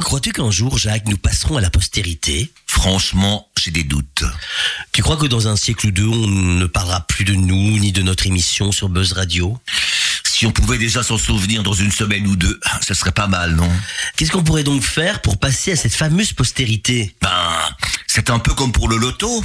Crois-tu qu'un jour, Jacques, nous passerons à la postérité? Franchement, j'ai des doutes. Tu crois que dans un siècle ou deux, on ne parlera plus de nous ni de notre émission sur Buzz Radio? Si on pouvait déjà s'en souvenir dans une semaine ou deux, ce serait pas mal, non? Qu'est-ce qu'on pourrait donc faire pour passer à cette fameuse postérité? Ben, c'est un peu comme pour le loto.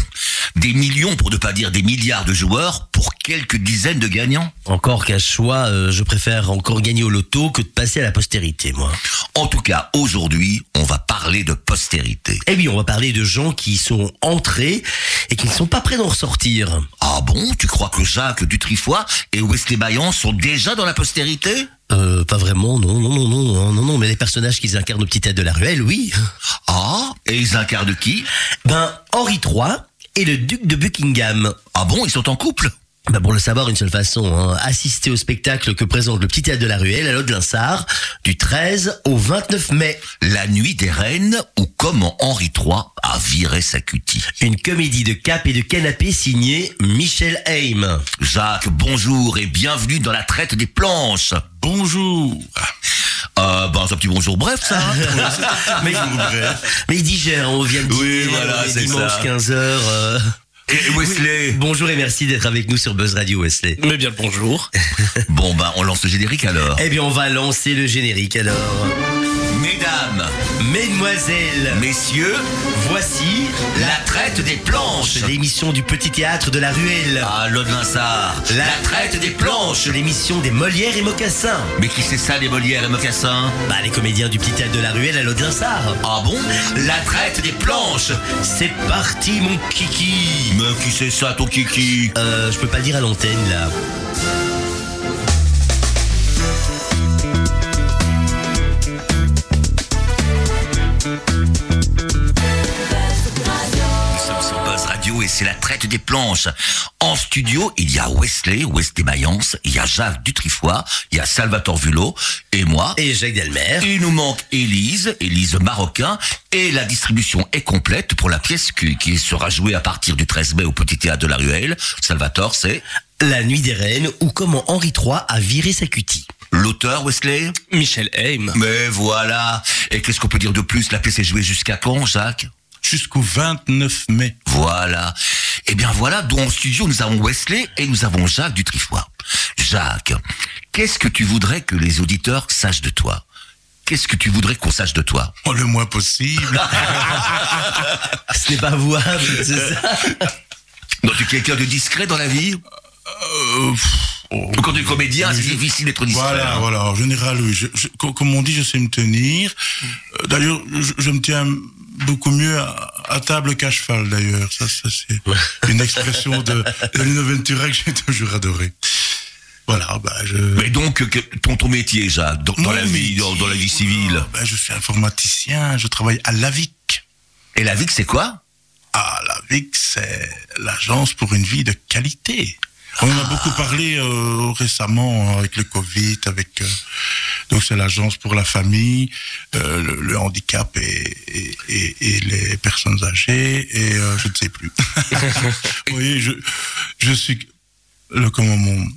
Des millions, pour ne pas dire des milliards de joueurs, pour quelques dizaines de gagnants. Encore qu'à choix, euh, je préfère encore gagner au loto que de passer à la postérité, moi. En tout cas, aujourd'hui, on va parler de postérité. Eh bien, on va parler de gens qui sont entrés et qui ne sont pas prêts d'en ressortir. Ah bon? Tu crois que Jacques Dutrifoy et Wesley Bayan sont déjà dans la postérité? Euh, pas vraiment, non, non, non, non, non, non, mais les personnages qu'ils incarnent aux petites têtes de la ruelle, oui. Ah Et ils incarnent qui? Ben, Henri III et le duc de Buckingham. Ah bon Ils sont en couple? Ben, pour le savoir, une seule façon, hein, assister au spectacle que présente le petit théâtre de la ruelle à l'Aude-Linsard du 13 au 29 mai. La nuit des reines ou comment Henri III a viré sa cutie. Une comédie de cap et de canapé signée Michel Haim. Jacques, bonjour et bienvenue dans la traite des planches. Bonjour. Euh, ben, c'est un petit bonjour bref, ça. hein mais, mais il digère, on vient de Oui, dîner, voilà, dimanche ça. 15h. Et Wesley Bonjour et merci d'être avec nous sur Buzz Radio Wesley. Mais bien le bonjour. Bon, ben, on lance le générique alors. Eh bien, on va lancer le générique alors. Mesdames, Mesdemoiselles, messieurs, voici la traite des planches. l'émission du petit théâtre de la ruelle. Ah, Linsard. La traite des planches. L'émission des Molières et Mocassins. Mais qui c'est ça, les Molières et Mocassins? Bah, les comédiens du petit théâtre de la ruelle à l'Aude-Linsard. Ah bon? La traite des planches. C'est parti, mon kiki. Mais qui c'est ça, ton kiki? Euh, je peux pas le dire à l'antenne là. C'est la traite des planches. En studio, il y a Wesley, Wesley Mayence, il y a Jacques Dutrifoy, il y a Salvatore Vulot et moi. Et Jacques Delmer. Il nous manque Élise, Élise Marocain, et la distribution est complète pour la pièce qui, qui sera jouée à partir du 13 mai au Petit Théâtre de la Ruelle. Salvatore, c'est La nuit des reines ou comment Henri III a viré sa cutie. l'auteur, Wesley? Michel Haim. Mais voilà Et qu'est-ce qu'on peut dire de plus? La pièce est jouée jusqu'à quand, Jacques? Jusqu'au 29 mai. Voilà. Eh bien voilà, dans le studio, nous avons Wesley et nous avons Jacques Dutrifoy. Jacques, qu'est-ce que tu voudrais que les auditeurs sachent de toi? Qu'est-ce que tu voudrais qu'on sache de toi? Oh, le moins possible. Ce n'est pas avouable, c'est ça? Donc, tu es quelqu'un de discret dans la vie? Euh, oh. Quand tu es comédien, c'est difficile d'être discret. Voilà, hein. voilà. En général, oui. Je- je- co- comme on dit, je sais me tenir. Euh, D'ailleurs, je, je me tiens beaucoup mieux à, à table qu'à cheval, d'ailleurs. Ça, ça c'est une expression de, de Lino Ventura que j'ai toujours adoré. Voilà, bah, je... Mais donc, ton, ton métier, Jacques, dans, la vie, dans, dans la vie civile. voilà, bah, je suis informaticien, je travaille à l'AVIC. Et la vie, c'est quoi? Ah, l'AVIC, c'est l'agence pour une vie de qualité. On en a beaucoup parlé euh, récemment avec le Covid, avec euh, donc c'est l'agence pour la famille, euh, le, le handicap et, et, et- et les personnes âgées et euh, je ne sais plus. Vous voyez, je je suis le comment mon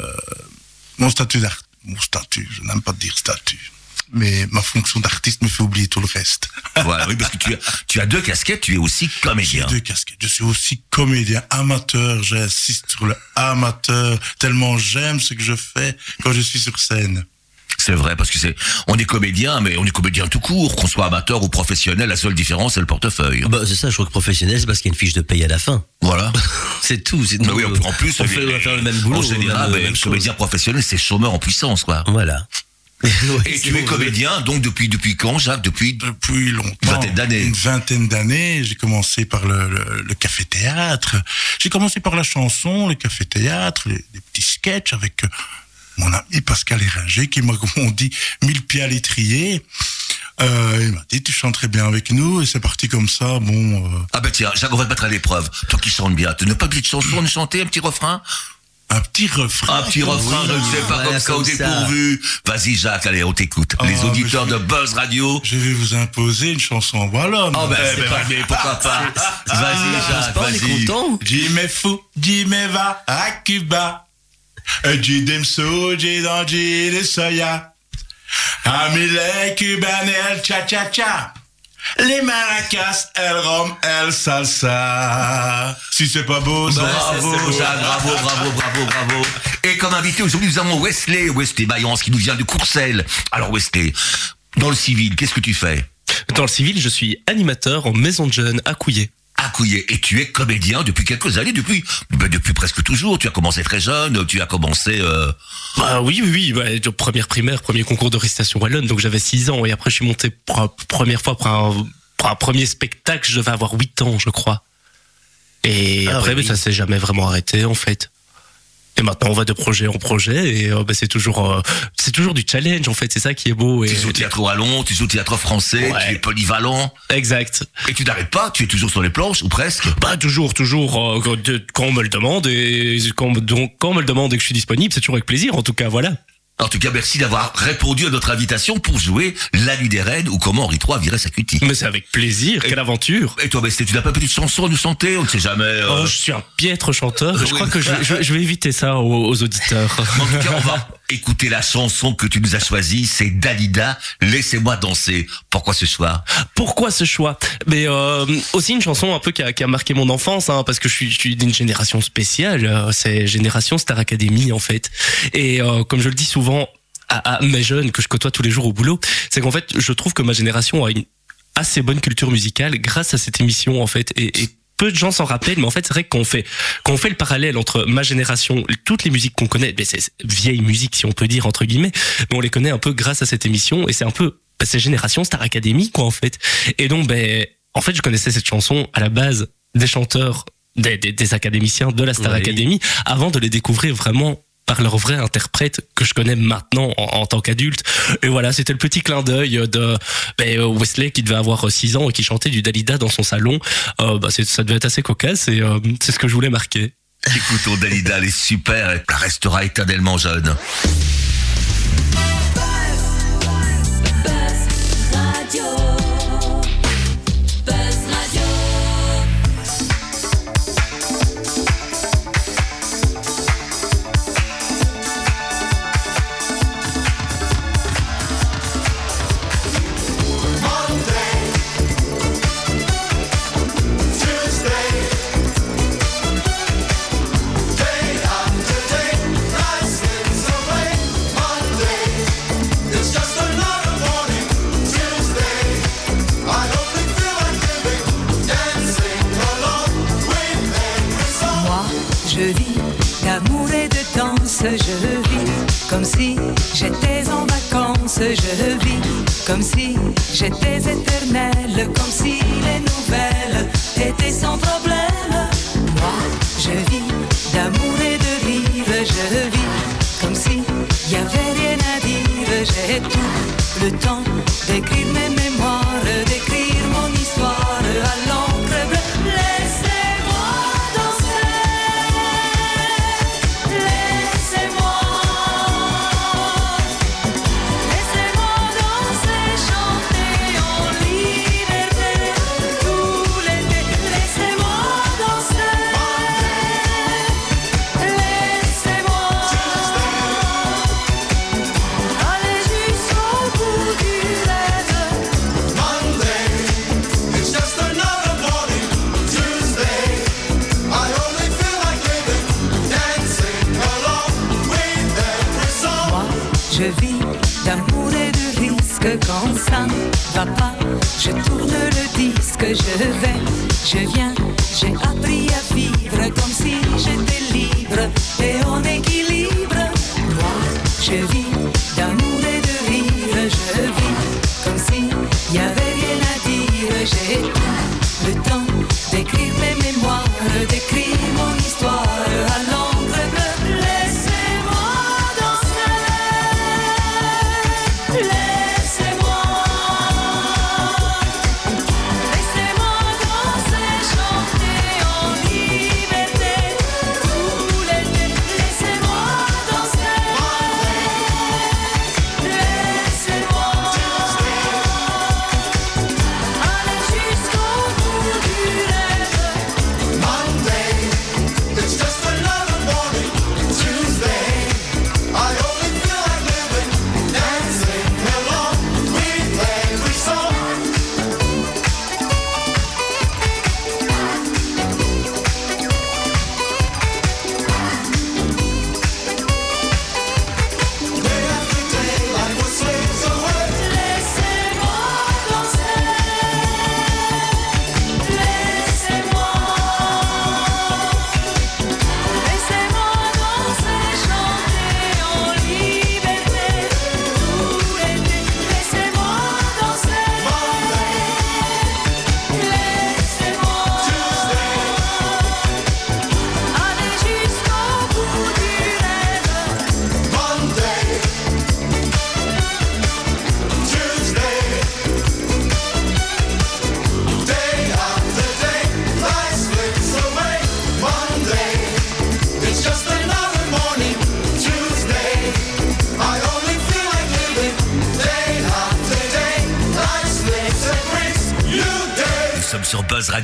euh, mon statut d'art, mon statut, je n'aime pas dire statut, mais ma fonction d'artiste me fait oublier tout le reste. Voilà, oui, parce que tu as, tu as deux casquettes, tu es aussi J'ai comédien. deux casquettes. Je suis aussi comédien amateur. J'insiste sur le amateur tellement j'aime ce que je fais quand je suis sur scène. C'est vrai, parce que c'est, on est comédien, mais on est comédien tout court, qu'on soit amateur ou professionnel, la seule différence, c'est le portefeuille. Bah, c'est ça, je crois que professionnel, c'est parce qu'il y a une fiche de paye à la fin. Voilà. C'est tout. C'est Mais oui, en, plus, on, fait, on va faire le même boulot. En général, même, mais même le chose. comédien professionnel, c'est chômeur en puissance, quoi. Voilà. Et tu es comédien, donc depuis, depuis quand, Jacques? Depuis, Depuis longtemps. Une vingtaine d'années. Une vingtaine d'années. J'ai commencé par le, le- le café-théâtre. J'ai commencé par la chanson, le café-théâtre, les, les petits sketchs avec euh, mon ami Pascal Éringer qui m'a, comme on dit, mis le pied à l'étrier. Euh, il m'a dit, tu chantes très bien avec nous. Et c'est parti comme ça. Bon, euh, ah ben tiens, Jacques, on va te mettre à l'épreuve. Toi qui chantes bien, tu n'as pas de petite chanson, de chanter un petit refrain? un petit refrain. Un petit refrain, je ne sais pas, voilà, comme ça, au dépourvu. Vas-y, Jacques, allez, on t'écoute. Ah, Les auditeurs mais de Buzz Radio. Je vais vous imposer une chanson wallonne. Oh, ben, Eh c'est ben, pas- mais pourquoi pas? Ah, Vas-y, Jacques, pas, on est vas-y. content. Jimmy fou, Jimmy va à Cuba. Jidem so, Jidan Jide soya. Amile cubaine, el cha-cha-cha. Les maracas, el rom, el salsa. Si c'est pas beau, ça Bravo, beau. Jacques, bravo, bravo, bravo, bravo. Et comme invité aujourd'hui, nous avons Wesley, Wesley Mayence, qui nous vient de Courcelles. Alors Wesley, dans le civil, qu'est-ce que tu fais? Dans le civil, je suis animateur en maison de jeunes à Couillet. Et tu es comédien depuis quelques années, depuis ben, depuis presque toujours. Tu as commencé très jeune, tu as commencé... Euh... Bah oui, oui, oui. Bah, première primaire, premier concours de récitation wallonne, donc j'avais 6 ans. Et après, je suis monté pour la première fois pour un, pour un premier spectacle, je devais avoir 8 ans, je crois. Et Ah après, oui. bah, ça s'est jamais vraiment arrêté, en fait. Et maintenant, on va de projet en projet, et euh, bah, c'est toujours, euh, c'est toujours du challenge, en fait. C'est ça qui est beau. Et... Tu joues au théâtre wallon, tu joues au théâtre français, Ouais. tu es polyvalent. Exact. Et tu n'arrêtes pas, tu es toujours sur les planches, ou presque? Bah toujours, toujours euh, quand- on me le demande et donc, quand on me le demande et que je suis disponible, c'est toujours avec plaisir. En tout cas, voilà. En tout cas, merci d'avoir répondu à notre invitation pour jouer La Nuit des Reines ou comment Henri III virait sa cutie. Mais c'est avec plaisir. Et- Quelle aventure. Et toi, Wesley, tu n'as pas une petite chanson à nous chanter On ne sait jamais. euh. Oh, je suis un piètre chanteur. Je Oui. crois que je, je- je vais éviter ça aux, aux auditeurs. Mais en tout cas, on va écouter la chanson que tu nous as choisie. C'est Dalida, Laissez-moi danser. Pourquoi ce choix? Pourquoi ce choix? Mais euh, aussi une chanson un peu qui a, qui a marqué mon enfance, hein, parce que je suis, je suis d'une génération spéciale. euh, c'est génération Star Academy en fait. Et euh, comme je le dis souvent à, à mes jeunes que je côtoie tous les jours au boulot, c'est qu'en fait, je trouve que ma génération a une assez bonne culture musicale grâce à cette émission en fait. Et, et peu de gens s'en rappellent, mais en fait, c'est vrai qu'on fait, quand on fait le parallèle entre ma génération, toutes les musiques qu'on connaît, ben, c'est vieille musique si on peut dire entre guillemets, mais on les connaît un peu grâce à cette émission et c'est un peu ben, c'est génération Star Academy quoi en fait. Et donc ben en fait, je connaissais cette chanson à la base des chanteurs, des, des, des académiciens de la Star Oui. Academy avant de les découvrir vraiment par leur vrai interprète que je connais maintenant en, tant qu'adulte. Et voilà, c'était le petit clin d'œil de ben, euh, Wesley qui devait avoir 6 ans et qui chantait du Dalida dans son salon. Euh, c'est- ça devait être assez cocasse et euh, c'est ce que je voulais marquer. Écoutons Dalida, elle est super, elle restera éternellement jeune. Je vis comme si j'étais en vacances, je vis comme si j'étais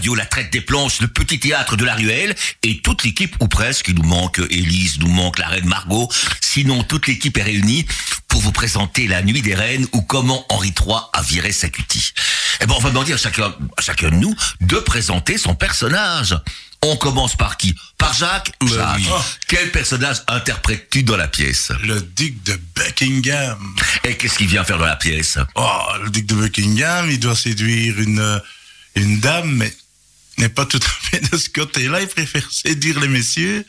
Radio, la traite des planches, le petit théâtre de la ruelle, et toute l'équipe, ou presque, il nous manque Élise, nous manque la reine Margot, sinon toute l'équipe est réunie pour vous présenter la nuit des reines ou comment Henri III a viré sa cutie. Eh ben, on va demander à chacun, à chacun de nous de présenter son personnage. On commence par qui? Par Jacques? Jacques, oui. quel personnage interprètes-tu dans la pièce? Le duc de Buckingham. Et qu'est-ce qu'il vient faire dans la pièce? Oh, le duc de Buckingham, il doit séduire une, une dame, mais n'est pas tout à fait de ce côté-là. Il préfère séduire les messieurs.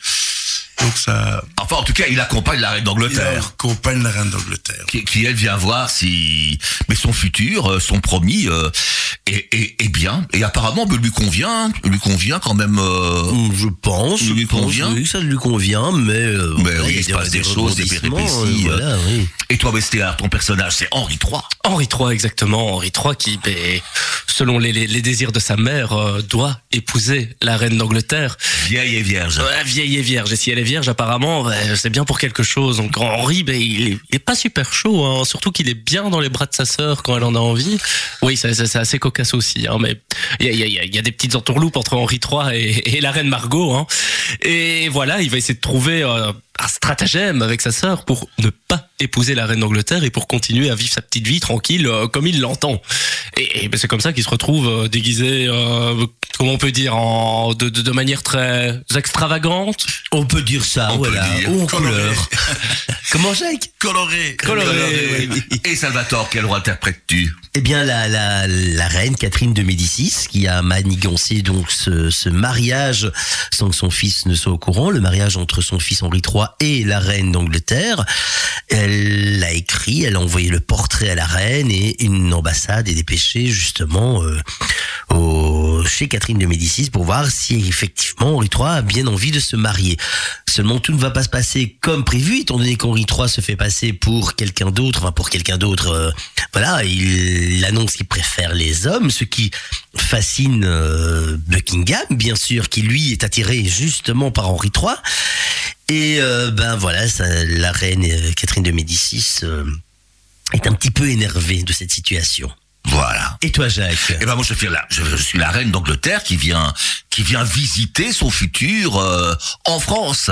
Donc ça, Enfin, en tout cas, il accompagne la reine il d'Angleterre. accompagne la reine d'Angleterre. qui, qui, elle vient voir si mais son futur, euh, son promis euh, est, est, est bien et apparemment ben, lui convient, lui convient quand même. euh, Je pense, Il je lui pense convient oui, ça lui convient, mais, euh, Mais oui, il se passe des choses, des péripéties, euh, voilà, oui. Et toi, Bestéard, ton personnage, c'est Henri III. Henri III, exactement. Henri III qui, ben, selon les, les, les désirs de sa mère, euh, doit épouser la reine d'Angleterre. Vieille et vierge. Ouais, vieille et vierge. Et si elle est vierge, apparemment, ben, c'est bien pour quelque chose. Donc Henri, ben, il, est, pas super chaud, hein. surtout qu'il est bien dans les bras de sa sœur quand elle en a envie. Oui, c'est assez cocasse aussi. Hein, mais il y a, y, a, y a des petites entourloupes entre Henri III et, et la reine Margot. Hein. Et voilà, il va essayer de trouver euh, un stratagème avec sa sœur pour ne pas épouser la reine d'Angleterre et pour continuer à vivre sa petite vie tranquille euh, comme il l'entend. Et, et ben, c'est comme ça qu'il se retrouve euh, déguisé, euh, comment on peut dire, en, de, de, de manière très extravagante. On peut dire ça, On voilà, ou en Coloré. couleur. Comment Jacques Coloré. Coloré. Et Salvatore, quel rôle interprètes-tu? Eh bien, la, la, la reine Catherine de Médicis, qui a manigancé donc ce, ce mariage sans que son fils ne soit au courant, le mariage entre son fils Henri III et la reine d'Angleterre. Elle l'a écrit, elle a envoyé le portrait à la reine et une ambassade est dépêchée justement euh, au, chez Catherine de Médicis pour voir si effectivement Henri III a bien envie de se marier. Seulement, tout ne va pas se passer comme prévu, étant donné qu'Henri III se fait passer pour quelqu'un d'autre, enfin pour quelqu'un d'autre, euh, voilà, il, il annonce qu'il préfère les hommes, ce qui fascine euh, Buckingham, bien sûr, qui lui est attiré justement par Henri III. Et euh, ben voilà, la reine euh, Catherine de Médicis euh, est un petit peu énervée de cette situation. Voilà. Et toi, Jacques Eh ben moi je suis la, je, je suis la reine d'Angleterre qui vient qui vient visiter son futur euh, en France.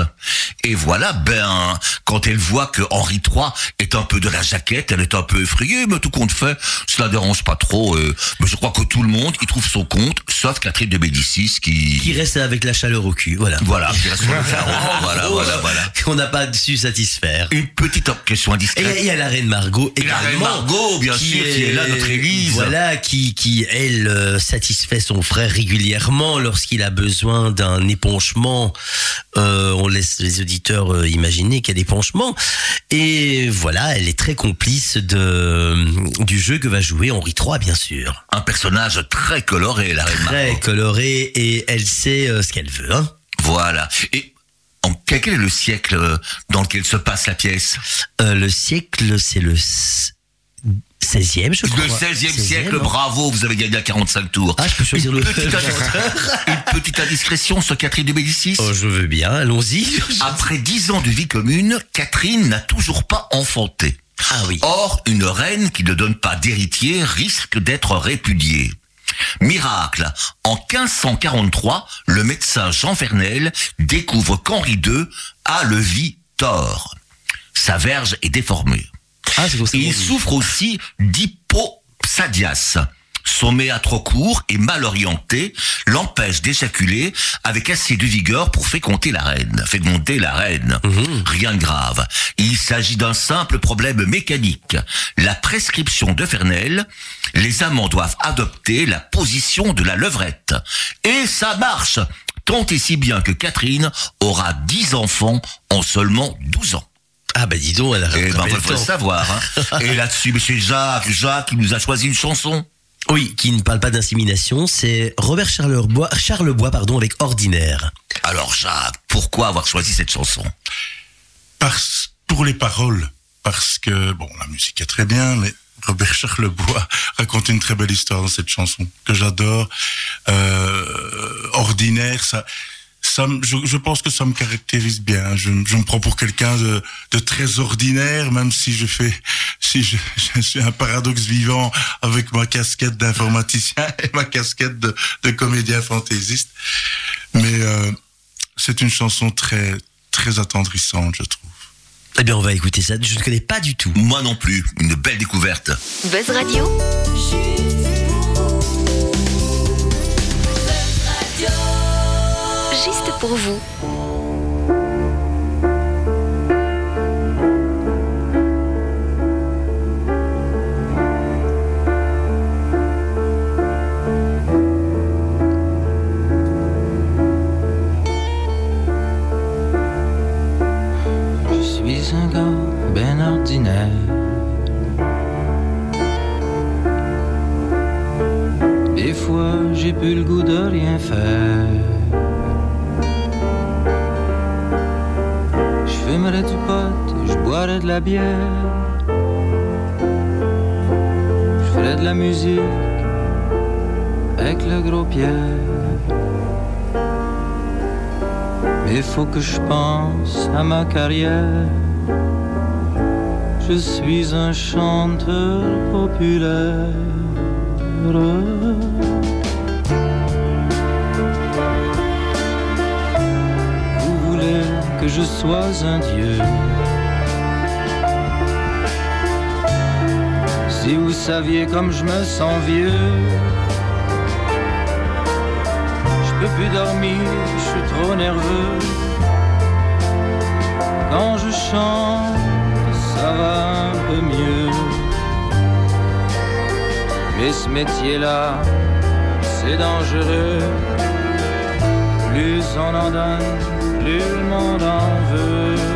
Et voilà, ben quand elle voit que Henri III est un peu de la jaquette, elle est un peu effrayée, mais tout compte fait, cela dérange pas trop. euh, mais je crois que tout le monde y trouve son compte, sauf Catherine de Médicis qui, Qui reste avec la chaleur au cul, voilà. voilà, qui reste voilà, voilà, voilà. Qu'on n'a pas su satisfaire. Une petite question Et indiscrète. il y a la reine Margot Et la reine Margot, bien sûr, qui est là, notre Voilà, qui, qui elle, euh, satisfait son frère régulièrement lorsqu'il a besoin d'un épanchement. Euh, on laisse les auditeurs euh, imaginer quel épanchement. Et voilà, elle est très complice de, du jeu que va jouer Henri III, bien sûr. Un personnage très coloré, la reine Très colorée et elle sait ce qu'elle veut. Hein. Voilà. Et en, quel est le siècle dans lequel se passe la pièce? Euh, le siècle, c'est le 16e, je crois. Le 16e 16e, siècle, bravo, vous avez gagné à 45 tours. Ah, je peux choisir une, le- petite une petite indiscrétion sur Catherine de Médicis. Oh, je veux bien, allons-y. Après dix ans de vie commune, Catherine n'a toujours pas enfanté. Ah oui. Or, une reine qui ne donne pas d'héritier risque d'être répudiée. Miracle, en 1543, le médecin Jean Vernel découvre qu'Henri II a le vie tort. Sa verge est déformée. Ah. Et il souffre aussi d'hypopsadias. Son méa trop court et mal orienté l'empêche d'éjaculer avec assez de vigueur pour féconder la reine, féconder la reine. Rien de grave. Il s'agit d'un simple problème mécanique. La prescription de Fernel, les amants doivent adopter la position de la levrette. Et ça marche Tant et si bien que Catherine aura 10 enfants en seulement 12 ans. Ah bah dis donc, elle a Eh ben, rattrapé faut le savoir. Hein. Et là-dessus, monsieur Jacques, Jacques, il nous a choisi une chanson. Oui, qui ne parle pas d'insémination, c'est Robert Charlebois, Charlebois pardon, avec Ordinaire. Alors Jacques, pourquoi avoir choisi cette chanson? Parce, pour les paroles. Parce que, bon, la musique est très bien, mais Robert Charlebois raconte une très belle histoire dans cette chanson que j'adore. Euh, ordinaire, ça, ça, je, je pense que ça me caractérise bien. Je, je me prends pour quelqu'un de, de très ordinaire, même si je fais, si je, je suis un paradoxe vivant avec ma casquette d'informaticien et ma casquette de, de comédien fantaisiste. Mais euh, c'est une chanson très, très attendrissante, je trouve. Eh bien, on va écouter ça. Je ne connais pas du tout. Moi non plus, une belle découverte. Buzz Radio, juste pour vous. Je suis un gars ben ordinaire. Des fois, j'ai plus le goût de rien faire. Fumerais du pot, je boirais de la bière. Je ferais de la musique avec le gros Pierre. Mais faut que je pense à ma carrière. Je suis un chanteur populaire. Que je sois un dieu. Si vous saviez comme je me sens vieux. Je peux plus dormir, je suis trop nerveux. Quand je chante, ça va un peu mieux. Mais ce métier-là, c'est dangereux. Plus on en donne, le monde en veut.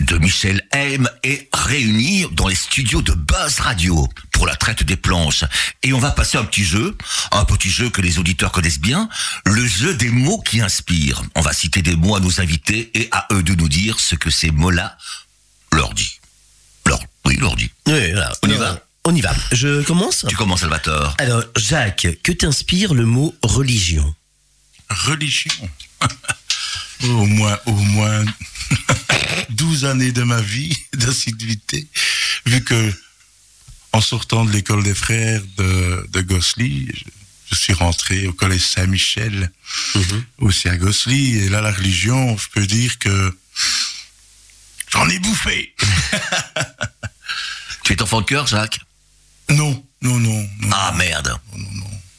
De Michel M est réunie dans les studios de Buzz Radio pour la traite des planches. Et on va passer un petit jeu, un petit jeu que les auditeurs connaissent bien, le jeu des mots qui inspirent. On va citer des mots à nos invités et à eux de nous dire ce que ces mots-là leur dit. Leur, oui, leur dit. Oui, voilà. On y va On y va. Je commence Tu commences, Salvatore Alors, Jacques, que t'inspire le mot religion? Religion. au moins, au moins 12 années de ma vie d'assiduité, vu que en sortant de l'école des frères de, de Gossely, je, je suis rentré au collège Saint-Michel, aussi à Gossely, et là, la religion, je peux dire que j'en ai bouffé. Tu es enfant de cœur, Jacques? Non, non, non, non. Ah merde.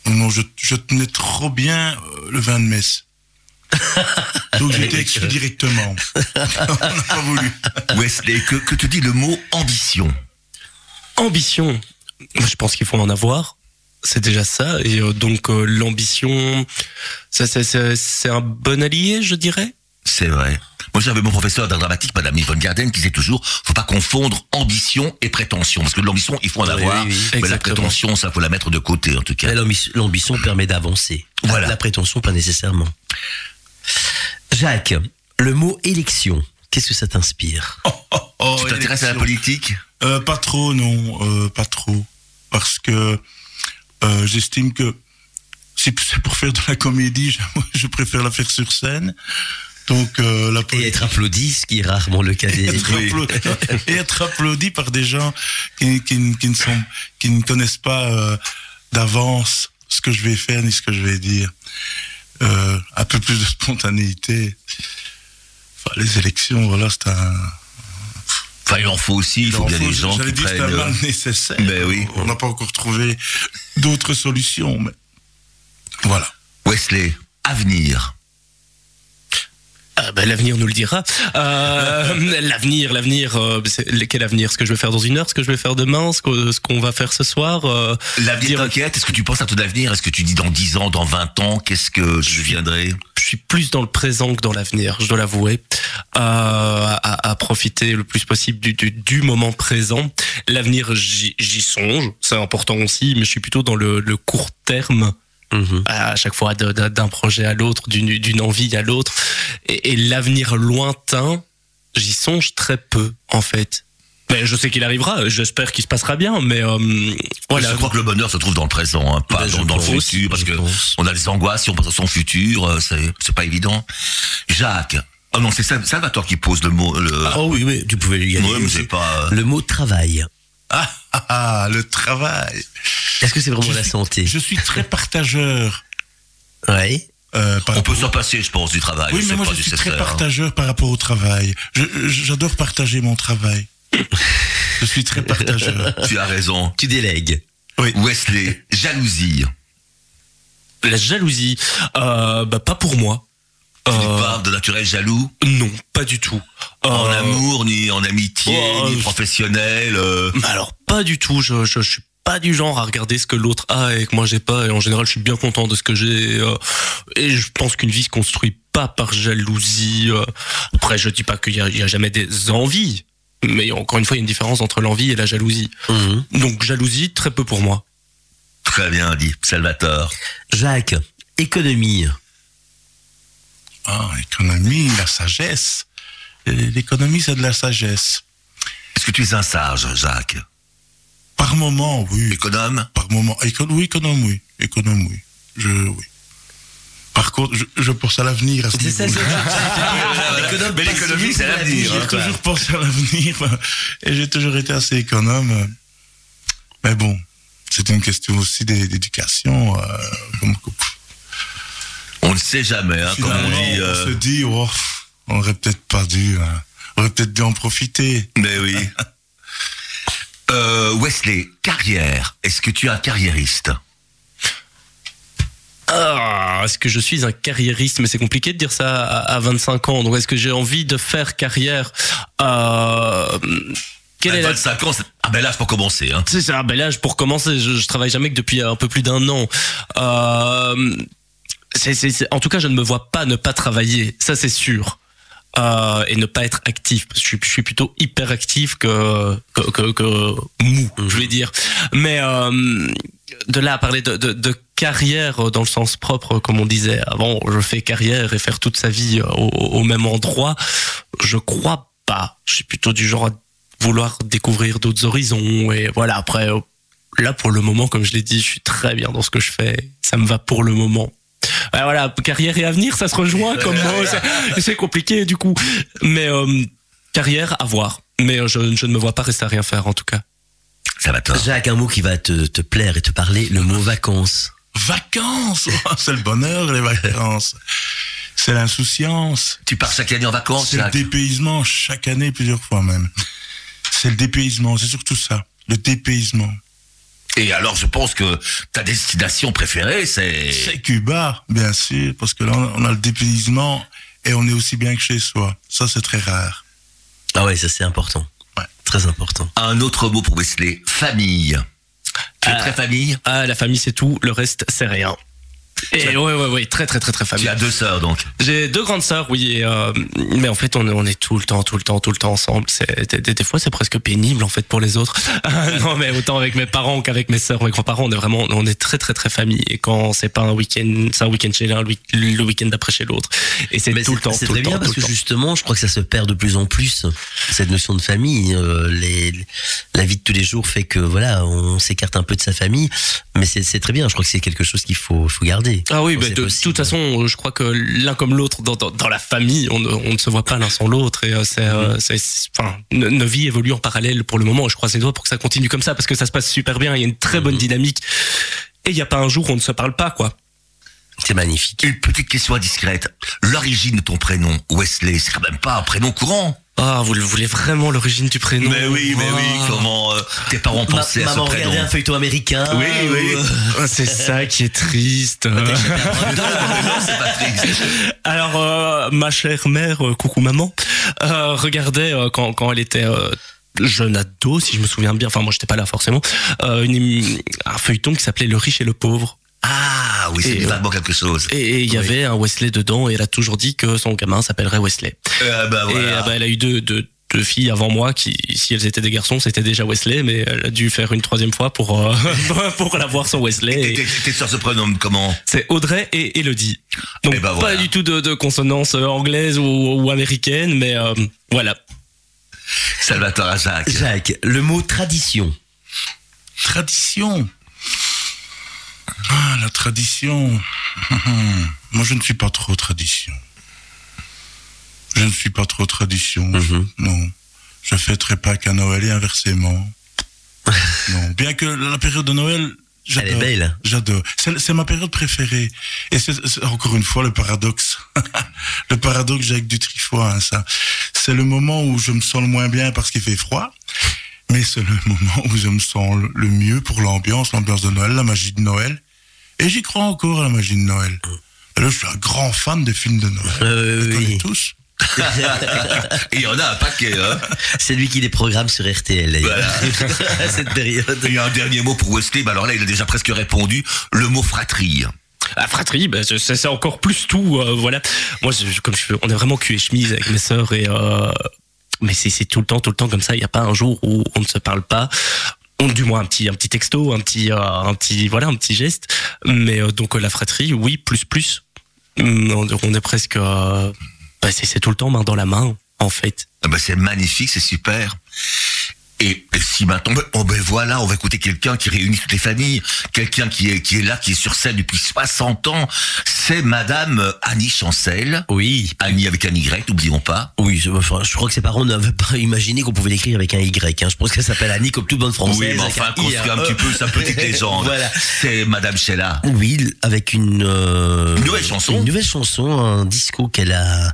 Non, non, je, je tenais trop bien euh, le vin de messe. Donc j'ai été exclu directement. On n'a pas voulu. Wesley, que, que te dit le mot ambition? Ambition. Je pense qu'il faut en avoir. C'est déjà ça. Et euh, donc euh, l'ambition, c'est un bon allié, je dirais? C'est vrai. Moi, j'avais mon professeur d'art dramatique, Madame Yvonne Garden, qui disait toujours, faut pas confondre ambition et prétention. Parce que l'ambition, il faut en avoir. oui, oui. Mais la prétention, ça, faut la mettre de côté, en tout cas. L'ambition permet d'avancer. Voilà. La prétention, pas nécessairement. Jacques, le mot élection, qu'est-ce que ça t'inspire Oh, Tu t'intéresses à la politique Euh, Pas trop, non, euh, pas trop. Parce que euh, j'estime que si c'est pour faire de la comédie, je, je préfère la faire sur scène. Donc euh, la Et être applaudi, ce qui est rarement le cas des... être applaudi, et être applaudi par des gens qui, qui, qui ne sont qui ne connaissent pas euh, d'avance ce que je vais faire ni ce que je vais dire. Euh, un peu plus de spontanéité. Enfin, les élections, voilà, c'est un. Enfin, il en faut aussi, il faut bien des gens J'allais qui prennent... mal euh, nécessaire. Ben oui. On n'a pas encore trouvé d'autres solutions, mais voilà. Wesley, avenir. Ah, ben, l'avenir nous le dira. Euh, l'avenir, l'avenir, euh, quel avenir? Ce que je vais faire dans une heure, ce que je vais faire demain, ce qu'on va faire ce soir. euh, L'avenir dire- t'inquiète? Est-ce que tu penses à ton avenir? Est-ce que tu dis dans 10 ans, dans 20 ans, qu'est-ce que je viendrai je suis plus dans le présent que dans l'avenir, je dois l'avouer, euh, à, à profiter le plus possible du, du, du moment présent. L'avenir, j'y j'y songe, c'est important aussi, mais je suis plutôt dans le, le court terme, Mhm. à chaque fois d'un projet à l'autre, d'une envie à l'autre. Et, et l'avenir lointain, j'y songe très peu, en fait. Mais je sais qu'il arrivera, j'espère qu'il se passera bien, mais euh, voilà. Je crois que le bonheur se trouve dans le présent, hein, pas Ben, dans, dans le futur, parce que pense. on a des angoisses si on pense à son futur, euh, c'est pas évident. Jacques. Oh non, c'est Sal- Salvatore qui pose le mot. Le... Oh oui, oui, tu pouvais y aller. Ouais, mais aussi. c'est pas. euh, Le mot travail. Ah, ah, ah, le travail. Est-ce que c'est vraiment Je la suis- santé Je suis très partageur. Ouais. euh, On peut s'en passer, je pense, du travail. Oui, mais moi pas je suis très hein. partageur par rapport au travail. J'adore partager mon travail. je suis très partageur. Tu as raison. Tu délègues. Wesley, jalousie. La jalousie, euh, bah, pas pour moi. Euh, pas de naturel jaloux Non, pas du tout. En Euh, amour, ni en amitié, Oh, ni professionnel. euh, alors, pas du tout. Je, je, je suis pas du genre à regarder ce que l'autre a et que moi j'ai pas. Et en général, je suis bien content de ce que j'ai. euh, et je pense qu'une vie se construit pas par jalousie. euh. Après, je dis pas qu'il y a, il y a jamais des envies. Mais encore une fois, il y a une différence entre l'envie et la jalousie. Mhm. Donc, jalousie, très peu pour moi. Très bien dit, Salvatore. Jacques, économie. Ah, économie, la sagesse. L'économie, c'est de la sagesse. Est-ce que tu es un sage, Jacques? Par moment, oui. Économe? Par moment. Éco- oui, économe, oui. Économe, oui. Je, oui. Par contre, je, je pense à l'avenir à ce Mais l'économie, c'est l'avenir, J'ai hein, quoi. toujours pensé à l'avenir et j'ai toujours été assez économe. Mais bon, c'est une question aussi d'é- d'éducation. euh, On ne sait jamais, hein, comme on euh, se dit, oh, on aurait peut-être pas dû, hein. on aurait peut-être dû en profiter. Mais oui. Euh, Wesley, carrière. Est-ce que tu es un carriériste? Ah, est-ce que je suis un carriériste? Mais c'est compliqué de dire ça à, à 25 ans. Donc, est-ce que j'ai envie de faire carrière? Euh, Quelle À est la 25 ans, c'est un bel âge pour commencer. Hein. C'est ça, ben l'âge pour commencer, je, je travaille jamais que depuis un peu plus d'un an. Euh, en tout cas, je ne me vois pas ne pas travailler, ça c'est sûr. euh, et ne pas être actif. Parce que je suis, je suis plutôt hyper actif que, que, que, que mou, je vais dire. Mais euh, de là à parler de, de, de carrière dans le sens propre, comme on disait avant, je fais carrière et faire toute sa vie au, au même endroit, je crois pas. Je suis plutôt du genre à vouloir découvrir d'autres horizons et voilà après euh, là pour le moment comme je l'ai dit je suis très bien dans ce que je fais ça me va pour le moment Ouais, voilà carrière et avenir ça se rejoint comme mot c'est- compliqué du coup mais euh, carrière à voir mais euh, je, je ne me vois pas rester à rien faire en tout cas Ça va toi. Jacques, un mot qui va te, te plaire et te parler, le mot vacances. Vacances Oh, C'est le bonheur, les vacances. C'est l'insouciance. Tu pars chaque année en vacances, C'est le dépaysement, chaque année, plusieurs fois même. C'est le dépaysement, c'est surtout ça. Le dépaysement. Et alors, je pense que ta destination préférée, c'est... C'est Cuba, bien sûr, parce que là, on a le dépaysement et on est aussi bien que chez soi. Ça, c'est très rare. Ah ouais, ça c'est important. Ouais. Très important. Un autre mot pour Wesley, famille. Tu es Ah. très famille? Ah la famille c'est tout le reste c'est rien et ouais ouais ouais très très très très Tu famille as deux sœurs, donc. J'ai deux grandes sœurs, oui, et, euh, mais en fait, on, est- on est tout le temps, tout le temps, tout le temps ensemble. C'est, des, fois, c'est presque pénible, en fait, pour les autres. non, mais autant avec mes parents qu'avec mes sœurs, mes grands-parents, on est vraiment, on est très, très, très famille. Et quand c'est pas un week-end, c'est un week-end chez l'un, le week- le week-end d'après chez l'autre. Et c'est tout le temps, C'est tout très le temps, bien parce que justement, je crois que ça se perd de plus en plus cette notion de famille. Euh, les, la vie de tous les jours fait que voilà, on s'écarte un peu de sa famille, mais c'est c'est très bien. Je crois que c'est quelque chose qu'il faut, faut garder. Ah oui, bah, de possible. toute façon, je crois que l'un comme l'autre, dans, dans, dans la famille, on ne, on ne se voit pas l'un sans l'autre. Et euh, c'est, euh, c'est, c'est- enfin, no- nos vies évoluent en parallèle pour le moment. Et je croise les doigts pour que ça continue comme ça, parce que ça se passe super bien. Il y a une très bonne dynamique. Et il n'y a pas un jour où on ne se parle pas, quoi. C'est magnifique. Une petite question indiscrète. L'origine de ton prénom, Wesley, c'est quand même pas un prénom courant. Ah, vous le voulez vraiment l'origine du prénom Mais oui, mais oui, Ah. comment euh, tes parents Ma- pensaient à ce maman prénom regardait un feuilleton américain. Oui, oui. euh, Ah, C'est ça qui est triste. Non, c'est pas triste. Alors, euh, ma chère mère, euh, coucou maman, euh, regardait euh, quand, quand elle était euh, jeune ado, si je me souviens bien, enfin moi j'étais pas là forcément, euh, une un feuilleton qui s'appelait Le riche et le pauvre. Ah oui, c'est euh, vaguement quelque chose. Et il y avait un Wesley dedans et elle a toujours dit que son gamin s'appellerait Wesley. Euh, bah, Et voilà. euh, bah, elle a eu deux, deux, deux filles avant moi qui, si elles étaient des garçons, c'était déjà Wesley, mais elle a dû faire une troisième fois pour, euh, pour l'avoir son Wesley. Tes- sœurs se prénomment comment? C'est Audrey et Elodie. Donc Eh ben voilà. pas du tout de, de consonance euh, anglaise ou, ou américaine, mais euh, voilà. Salvatore à Jacques. Jacques, le mot tradition. Tradition? Ah, la tradition. Moi, je ne suis pas trop tradition. Je ne suis pas trop tradition. Mhm. Non. Je fêterai pas qu'à Noël et inversement. non. Bien que la période de Noël, Elle j'adore. est belle. J'adore. C'est ma période préférée. Et c'est encore une fois le paradoxe. le paradoxe Jacques du hein, ça. C'est le moment où je me sens le moins bien parce qu'il fait froid. Mais c'est le moment où je me sens le mieux pour l'ambiance, l'ambiance de Noël, la magie de Noël. Et j'y crois encore à la magie de Noël. Et là, je suis un grand fan des films de Noël. Euh, Je les connais oui. tous. Il y en a un paquet, hein. C'est lui qui les programme sur RTL d'ailleurs. Voilà. à cette période. Et il y a un dernier mot pour Wesley, bah alors là, il a déjà presque répondu, le mot fratrie. La fratrie, bah, c'est encore plus tout. euh, voilà. Moi, je- comme je, on est vraiment cul et chemise avec mes sœurs et euh, mais c'est c'est tout le temps, tout le temps comme ça. Il n'y a pas un jour où on ne se parle pas. On, du moins un petit, un petit texto, un petit, euh, un petit, voilà, un petit geste. Mais euh, donc euh, la fratrie, oui, plus plus. Hum, On, est presque, bah, c'est tout le temps main dans la main, en fait. Ah bah, c'est magnifique, c'est super. Et, si maintenant, oh ben voilà, on va écouter quelqu'un qui réunit toutes les familles, quelqu'un qui est, qui est là, qui est sur scène depuis 60 ans, c'est Madame Annie Chancel. Oui, Annie avec un Y, n'oublions pas. oui. je- enfin, je crois que ses parents n'avaient pas imaginé qu'on pouvait l'écrire avec un Y. hein. Je pense qu'elle s'appelle Annie comme toute bonne française. oui, mais enfin, un construit un hein. petit peu sa petite légende. Voilà. C'est Madame Sheila. Oui, avec une, euh, Une nouvelle chanson. Une nouvelle chanson, un disco qu'elle a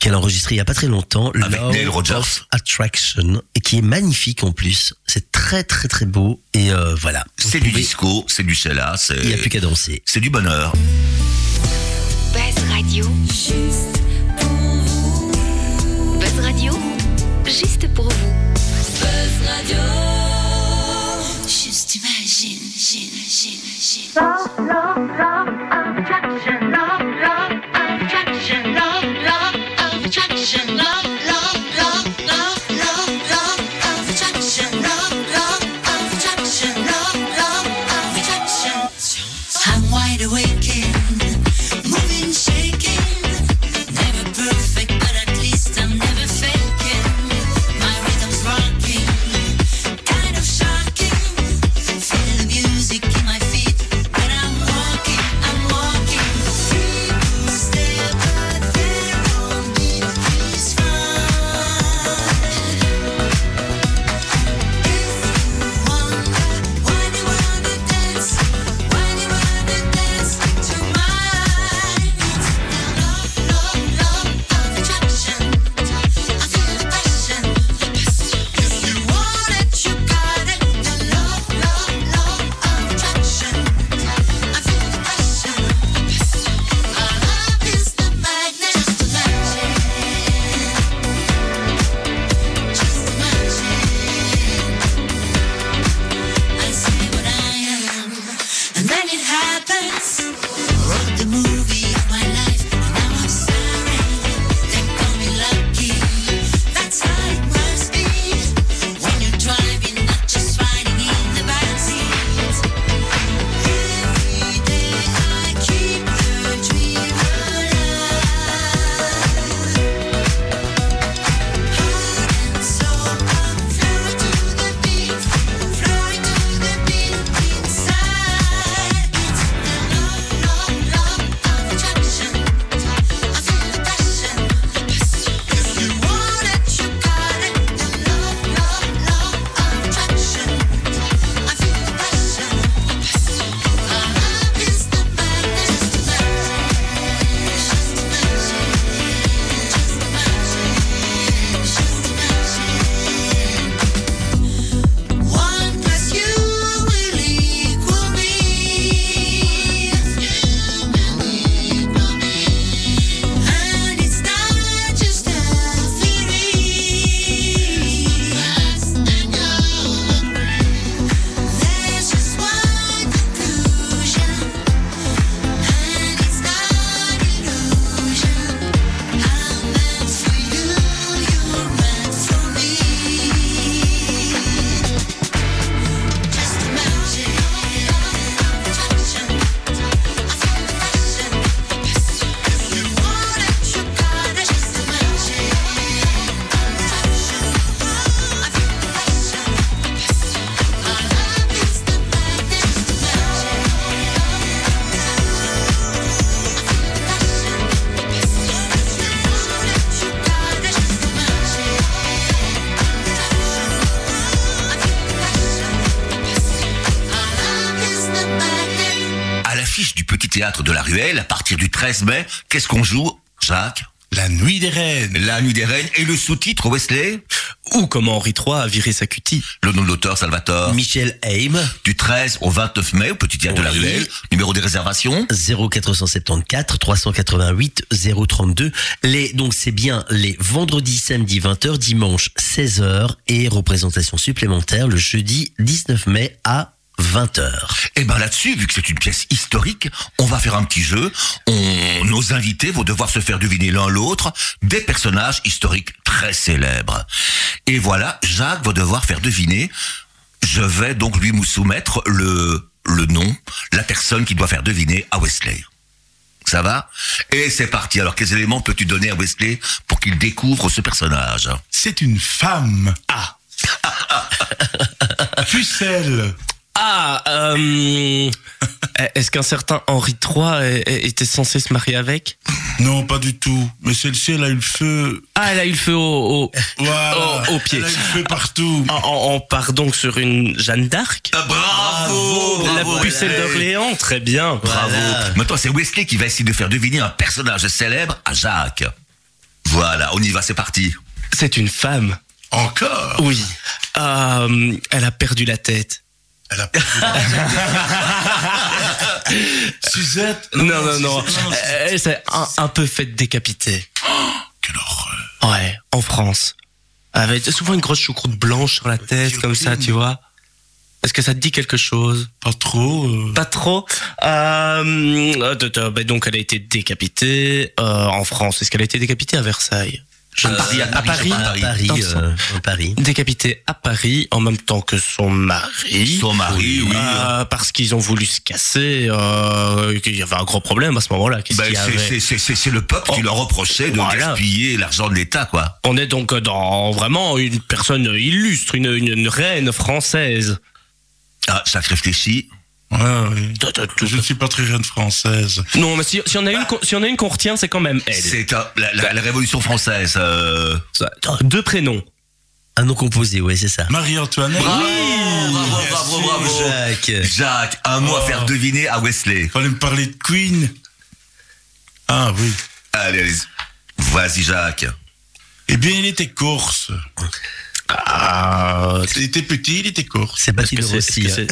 qu'elle a enregistré il y a pas très longtemps, Avec Law Neil Rogers. of Attraction, et qui est magnifique en plus. C'est très très très beau et euh, voilà. C'est du pouvez- disco, c'est du Sheila, c'est, Il n'y a plus qu'à danser. c'est du bonheur. Buzz Radio. Juste pour vous. Buzz Radio, juste pour vous. Buzz Radio. Juste imagine, imagine, imagine, théâtre de la Ruelle à partir du 13 mai. Qu'est-ce qu'on joue, Jacques? La nuit des reines. La nuit des reines et le sous-titre Wesley? Ou comment Henri III a viré sa cutie. Le nom de l'auteur Salvatore. Michel Haim, Du 13 au 29 mai au petit théâtre de la. Ruelle. Numéro des réservations 0474 388 032. Les, donc c'est bien les vendredis, samedi 20h, dimanche 16h et représentation supplémentaire le jeudi 19 mai à 20h. Et ben là-dessus, vu que c'est une pièce historique, on va faire un petit jeu. On, nos invités vont devoir se faire deviner l'un l'autre des personnages historiques très célèbres. Et voilà, Jacques va devoir faire deviner. Je vais donc lui soumettre le, le nom, la personne qui doit faire deviner à Wesley. Ça va? Et c'est parti. Alors, quels éléments peux-tu donner à Wesley pour qu'il découvre ce personnage? C'est une femme. Ah. Pucelle. Ah, euh, est-ce qu'un certain Henri III était censé se marier avec? Non, pas du tout. Mais celle-ci, elle a eu le feu. Ah, elle a eu le feu au... au- Voilà. Au- au pied. Elle a eu le feu partout. On, part donc sur une Jeanne d'Arc Bravo, La pucelle d'Orléans, très bien. Bravo. Voilà. Maintenant, c'est Wesley qui va essayer de faire deviner un personnage célèbre à Jacques. Voilà, on y va, c'est parti. C'est une femme. Encore? Oui. Euh, elle a perdu la tête. Elle a perdu. Suzette. Non, non, non. Suzette, non, Elle s'est un, un peu faite décapiter. Quelle horreur. Ouais, en France. Avec souvent une grosse choucroute blanche sur la tête, comme ça, tu vois. Est-ce que ça te dit quelque chose? Pas trop. euh. Pas trop. Euh, euh, bah, donc elle a été décapitée euh, en France. Est-ce qu'elle a été décapitée à Versailles? Je ne À Paris, à Paris, à à Paris. À euh, à Paris. Décapitée à Paris en même temps que son mari. Son mari, oui. Euh, parce qu'ils ont voulu se casser. Euh, qu'il y avait un gros problème à ce moment-là. Ben, c'est- le peuple qui Oh. leur reprochait de Voilà. gaspiller l'argent de l'État, quoi. On est donc dans vraiment une personne illustre, une, une, une reine française. Ah, Jacques réfléchit. Ouais, oui. Je ne suis pas très reine française. Non, mais si, si on a une, qu'on- si on a une qu'on retient, c'est quand même elle. C'est la, la- la Révolution française. euh, Deux prénoms. Un nom composé, ouais, c'est ça. Marie-Antoinette. Bravo, bravo, bravo, bravo. Jacques. Jacques, un mot à Oh. faire deviner à Wesley. Fallait me parler de Queen. Ah oui. Allez, allez. Vas-y, Jacques. Eh bien, il était corse. Ah, Il était petit, il était corse. C'est pas Rossi. que hein.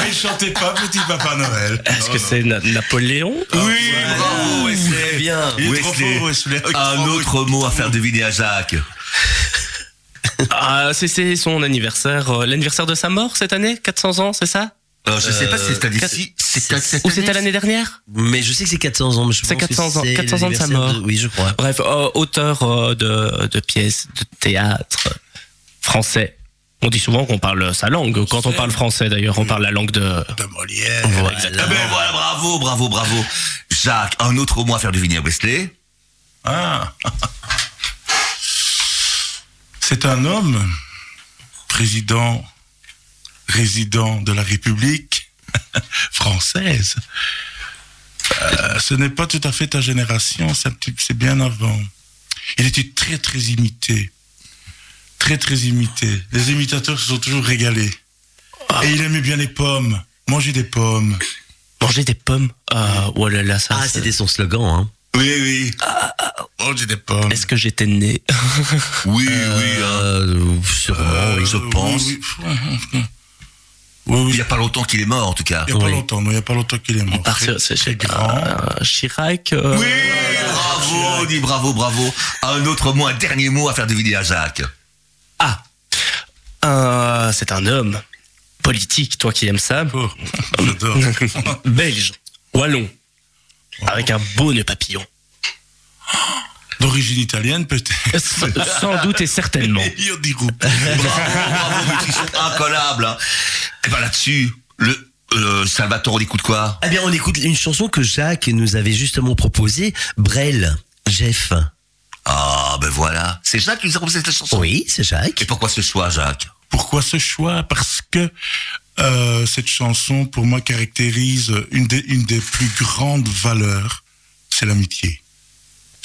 Mais il chantait pas Petit Papa Noël. est-ce que c'est Na- Napoléon Oui, bravo, Wesley. bien. Il est trop Wesley. fort, Wesley. Un autre mot à faire deviner à Jacques. Ah, c'est- c'est son anniversaire, euh, l'anniversaire de sa mort cette année, 400 ans, c'est ça? Euh, je sais pas si c'est quatre- ici. C'est cette Ou c'était année l'année dernière Mais je sais que c'est 400 ans. mais je C'est pense que 400 ans- c'est 400 ans de sa l'anniversaire mort. Oui, je crois. Bref, euh, auteur euh, de, de pièces de théâtre français. On dit souvent qu'on parle sa langue. Quand on parle français, d'ailleurs, on parle la langue de. De Molière. Voilà. Ah ben voilà, bravo, bravo, bravo. Jacques, un autre mot à faire deviner à Wesley. Ah. C'est un homme, président, résident de la République française. Euh, ce n'est pas tout à fait ta génération, c'est bien avant. Il était très très imité. Très très imité. Les imitateurs se sont toujours régalés. Et il aimait bien les pommes. Manger des pommes. Manger des pommes? Ah, oh là là, ça. Ah, ça- c'était son slogan. Hein. Oui, oui. Manger des pommes. Est-ce que j'étais né? Oui, oui. hein. Euh, sûrement, je pense. Oui, oui. Oui, oui. Il n'y a pas longtemps qu'il est mort, en tout cas. Il n'y a pas Oui. longtemps, non, il n'y a pas longtemps qu'il est mort. Parce que Très- c'est grand. euh, Chirac. euh, Oui, bravo, dit bravo, bravo. Un autre mot, un dernier mot à faire deviner à Jacques. Ah, Euh, c'est un homme politique, toi qui aimes ça. Oh, j'adore. Belge, wallon, avec un beau nœud papillon. D'origine italienne, peut-être. Sans, sans doute et certainement. Meilleur dit groupe. Bravo, bravo, mais ils sont incollables. Hein. Et ben là-dessus, le euh, Salvatore, on écoute quoi? Eh bien, on écoute une chanson que Jacques nous avait justement proposée. Brel, Jeff. Ah, ben voilà. C'est Jacques qui nous a proposé cette chanson? Oui, c'est Et Jacques. pourquoi ce choix, Jacques? Pourquoi ce choix? Parce que euh, cette chanson, pour moi, caractérise une des, une des plus grandes valeurs, c'est l'amitié.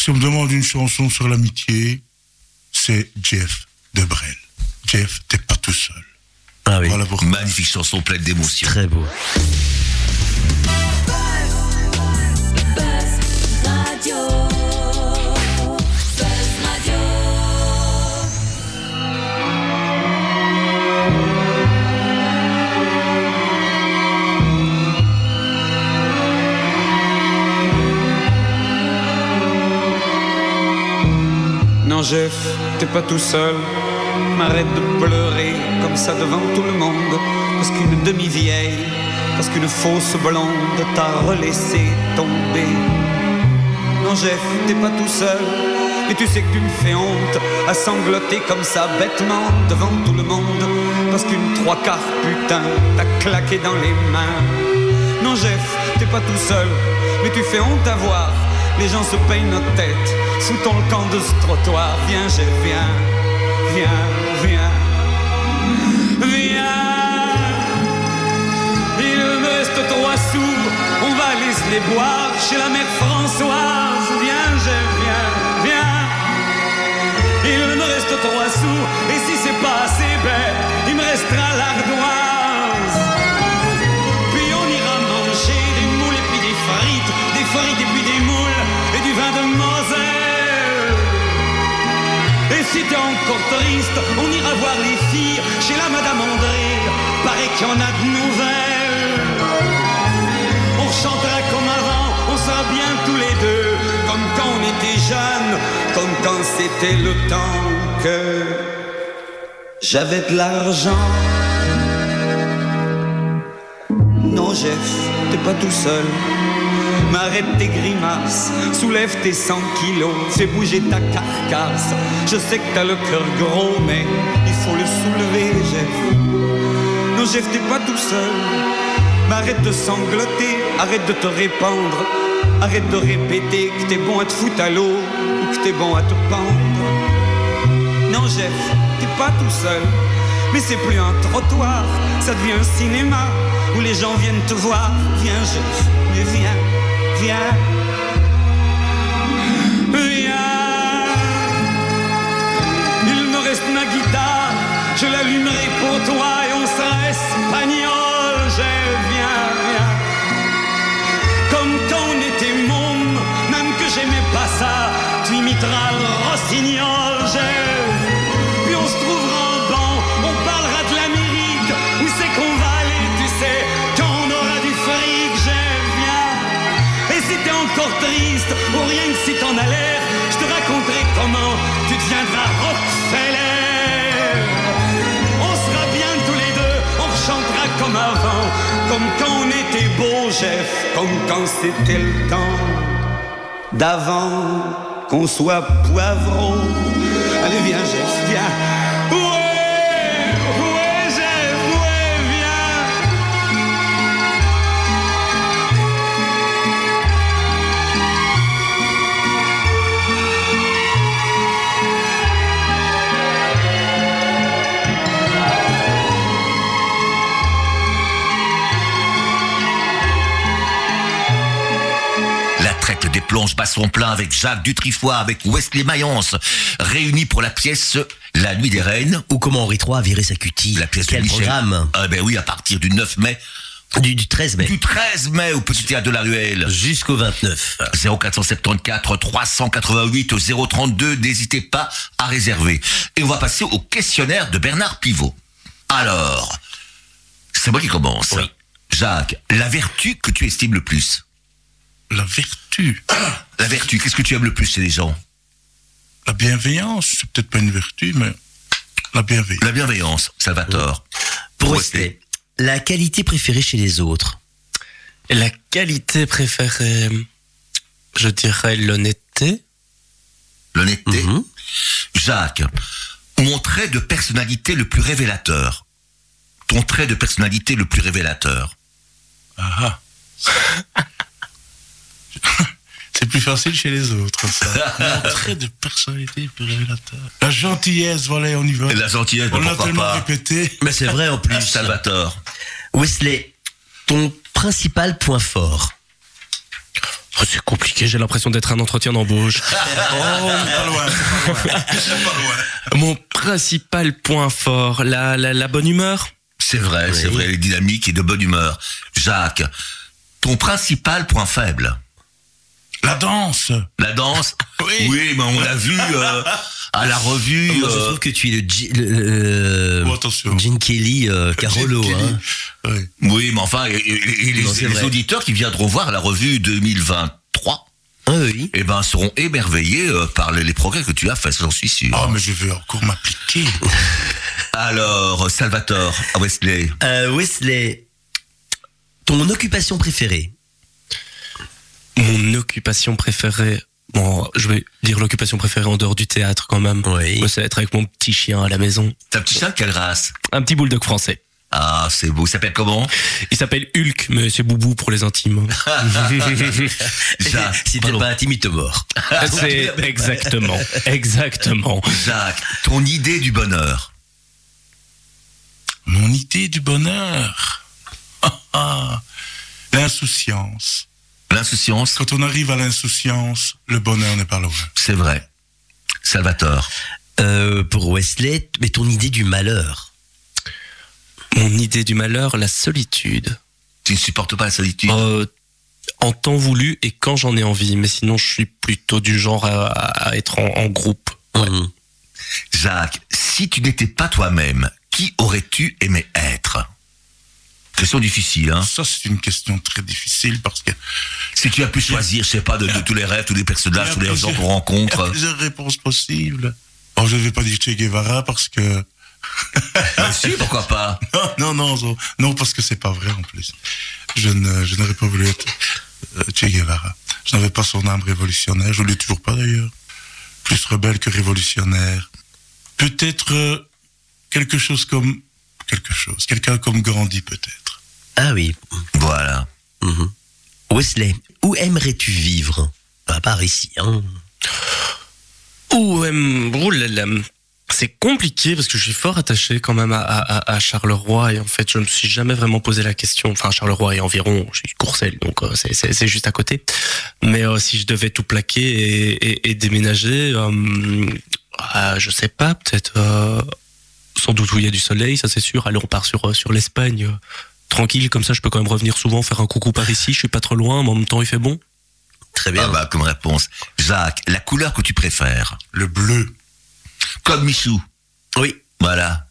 Si on me demande une chanson sur l'amitié, c'est Jeff de Brel. Jeff, t'es pas tout seul. Ah oui, Voilà pourquoi. Magnifique chanson pleine d'émotions. très beau. Non, Jeff, t'es pas tout seul. M'arrête de pleurer comme ça devant tout le monde. Parce qu'une demi-vieille, parce qu'une fausse blonde t'a relaissé tomber. Non, Jeff, t'es pas tout seul. Et tu sais que tu me fais honte à sangloter comme ça bêtement devant tout le monde. Parce qu'une trois quarts putain t'a claqué dans les mains. Non, Jeff, t'es pas tout seul. Mais tu fais honte à voir. Les gens se payent notre tête sous ton camp de ce trottoir. Viens, Jeff, viens. Viens, viens. Viens. Il me reste trois sous. On va se les boire chez la mère Françoise. Viens, Jeff, viens, viens. Il me reste trois sous. T'es encore triste, on ira voir les filles chez la Madame André. Paraît qu'il y en a de nouvelles. On chantera comme avant, on sera bien tous les deux, comme quand on était jeunes, comme quand c'était le temps que j'avais de l'argent. Non, Jeff, t'es pas tout seul. M'arrête tes grimaces, soulève tes 100 kilos, fais bouger ta carcasse. Je sais que t'as le cœur gros, mais il faut le soulever, Jeff. Non, Jeff, t'es pas tout seul. M'arrête de sangloter, arrête de te répandre. Arrête de répéter que t'es bon à te foutre à l'eau ou que t'es bon à te pendre. Non, Jeff, t'es pas tout seul. Mais c'est plus un trottoir, ça devient un cinéma où les gens viennent te voir. Viens, Jeff, mais viens, viens. Viens. Il me reste ma guitare, je l'allumerai pour toi et on sera espagnol. Jeff, viens, viens. Comme quand on était môme, même que j'aimais pas ça, tu imiteras le rossignol, Jeff. Puis on se trouvera encore triste, ou rien que si t'en as l'air, je te raconterai comment tu deviendras Rockefeller. On sera bien tous les deux, on chantera comme avant, comme quand on était beau, Jeff, comme quand c'était le temps d'avant qu'on soit poivron. Allez, viens, Jeff, viens. Traite des plonges bat son plein avec Jacques Dutrifoy, avec Wesley Mayence, réunis pour la pièce La Nuit des Reines. Ou comment Henri III a viré sa cutie. La pièce Quel de Michel. programme Ah ben oui, à partir du 9 mai, du, du 13 mai du 13 mai au Petit Théâtre de la Ruelle. jusqu'au 29. 0474 388 032, n'hésitez pas à réserver. Et on va passer au questionnaire de Bernard Pivot. Alors, c'est moi qui commence. Oui. Jacques, la vertu que tu estimes le plus? La vertu, La vertu, qu'est-ce que tu aimes le plus chez les gens? La bienveillance, c'est peut-être pas une vertu, mais la bienveillance. La bienveillance, Salvatore. Pour Wesley. rester, la qualité préférée chez les autres. La qualité préférée, je dirais l'honnêteté. L'honnêteté. Mhm. Jacques, mon trait de personnalité le plus révélateur. Ton trait de personnalité le plus révélateur. Ah ah. C'est plus facile chez les autres, ça. Mon trait de personnalité plus révélateur. La gentillesse, voilà, on y va. La gentillesse, on l'a tellement pas répété. Mais c'est vrai en plus. Salvatore. Wesley, ton principal point fort. Oh, c'est compliqué, j'ai l'impression d'être un entretien d'embauche. Pas loin, c'est pas loin. Pas loin. Mon principal point fort, la, la, la bonne humeur. C'est vrai, c'est vrai, elle est dynamique et de bonne humeur. Jacques, ton principal point faible. La danse. La danse Oui. mais on l'a vu euh, à la revue. Moi, je euh, trouve que tu es le, G- le- le- Oh, attention. Gene Kelly euh, Carolo. Kelly. Hein. Oui. oui, mais enfin, et, et- et les, Non, auditeurs qui viendront voir la revue 2023, Ah oui. eh ben, seront émerveillés euh, par les, les progrès que tu as faits, j'en suis sûr. Ah, mais je vais encore m'appliquer. Alors, Salvatore, Wesley, Euh, Wesley, ton occupation préférée Mon occupation préférée. Bon, je vais dire l'occupation préférée en dehors du théâtre quand même. Oui. Moi, c'est être avec mon petit chien à la maison. ta petit chien, quelle race? Un petit bulldog français. Ah, c'est beau. Il s'appelle comment? Il s'appelle Hulk, mais c'est Boubou pour les intimes. Jacques, Si t'es pas intime, il te mord. c'est exactement, exactement. Jacques, ton idée du bonheur? Mon idée du bonheur? Ah, ah. L'insouciance. L'insouciance, Quand on arrive à l'insouciance, le bonheur n'est pas loin. c'est vrai. Salvatore, Euh, pour Wesley, mais ton idée du malheur? Mon idée du malheur, la solitude. tu ne supportes pas la solitude? Euh, en temps voulu et quand j'en ai envie. Mais sinon, je suis plutôt du genre à, à être en, en groupe. Mhm. Jacques, si tu n'étais pas toi-même, qui aurais-tu aimé être? Question difficile, hein Ça, c'est une question très difficile parce que Si tu as pu choisir, je sais pas, de, de tous les rêves, tous les personnages, tous les gens qu'on il y a rencontre. plusieurs réponses possibles. Oh, je ne vais pas dire Che Guevara parce que si, pourquoi pas? Non, non, non, non, parce que c'est pas vrai en plus. Je n'aurais pas voulu être euh, Che Guevara. Je n'avais pas son âme révolutionnaire. Je ne l'ai toujours pas d'ailleurs. Plus rebelle que révolutionnaire. Peut-être euh, quelque chose comme quelque chose, quelqu'un comme Gandhi peut-être. Ah oui. Voilà. Mhm. Wesley, où aimerais-tu vivre? À part ici, hein. Là. C'est compliqué parce que je suis fort attaché quand même à, Charleroi et en fait je me suis jamais vraiment posé la question. Enfin Charleroi et environ, je suis Courcelles donc euh, c'est- juste à côté. Mais euh, si je devais tout plaquer et, déménager, euh, ah, je sais pas, peut-être euh, sans doute où il y a du soleil, ça c'est sûr. Allez on part sur l'Espagne, tranquille comme ça je peux quand même revenir souvent faire un coucou par ici. Je suis pas trop loin, mais en même temps il fait bon. Très bien. Ah bah, comme réponse. Jacques, la couleur que tu préfères Le bleu. Comme Michou? Oui. Voilà.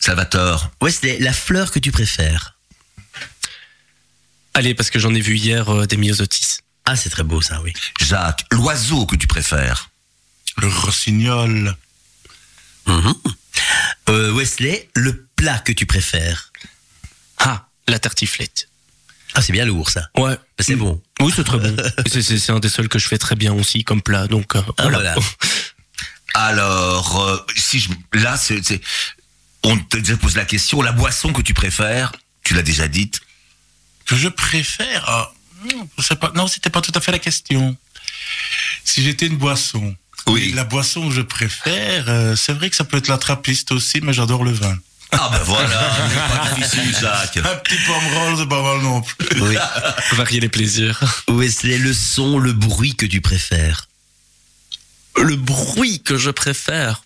Salvatore. Wesley, la fleur que tu préfères Allez parce que j'en ai vu hier euh, des myosotis. Ah, c'est très beau ça, oui. Jacques, l'oiseau que tu préfères Le rossignol. Mhm. Euh, Wesley, le plat que tu préfères la tartiflette. Ah, c'est bien lourd ça. Ouais. C'est bon. Oui, c'est très bon. C'est- un des seuls que je fais très bien aussi comme plat. Donc euh, Ah, voilà. voilà. Alors, euh, si je, là, c'est, on te déjà pose la question, la boisson que tu préfères, tu l'as déjà dite. Que je préfère. ah, hmm, pas. Non, c'était pas tout à fait la question. Si j'étais une boisson. Oui. La boisson que je préfère, euh, c'est vrai que ça peut être la trappiste aussi, mais j'adore le vin. Ah ben voilà, c'est pas difficile, Jacques. Un petit pomme roll, c'est pas mal non plus. Oui. Varier les plaisirs. Wesley, le son, le bruit que tu préfères? Le bruit que je préfère.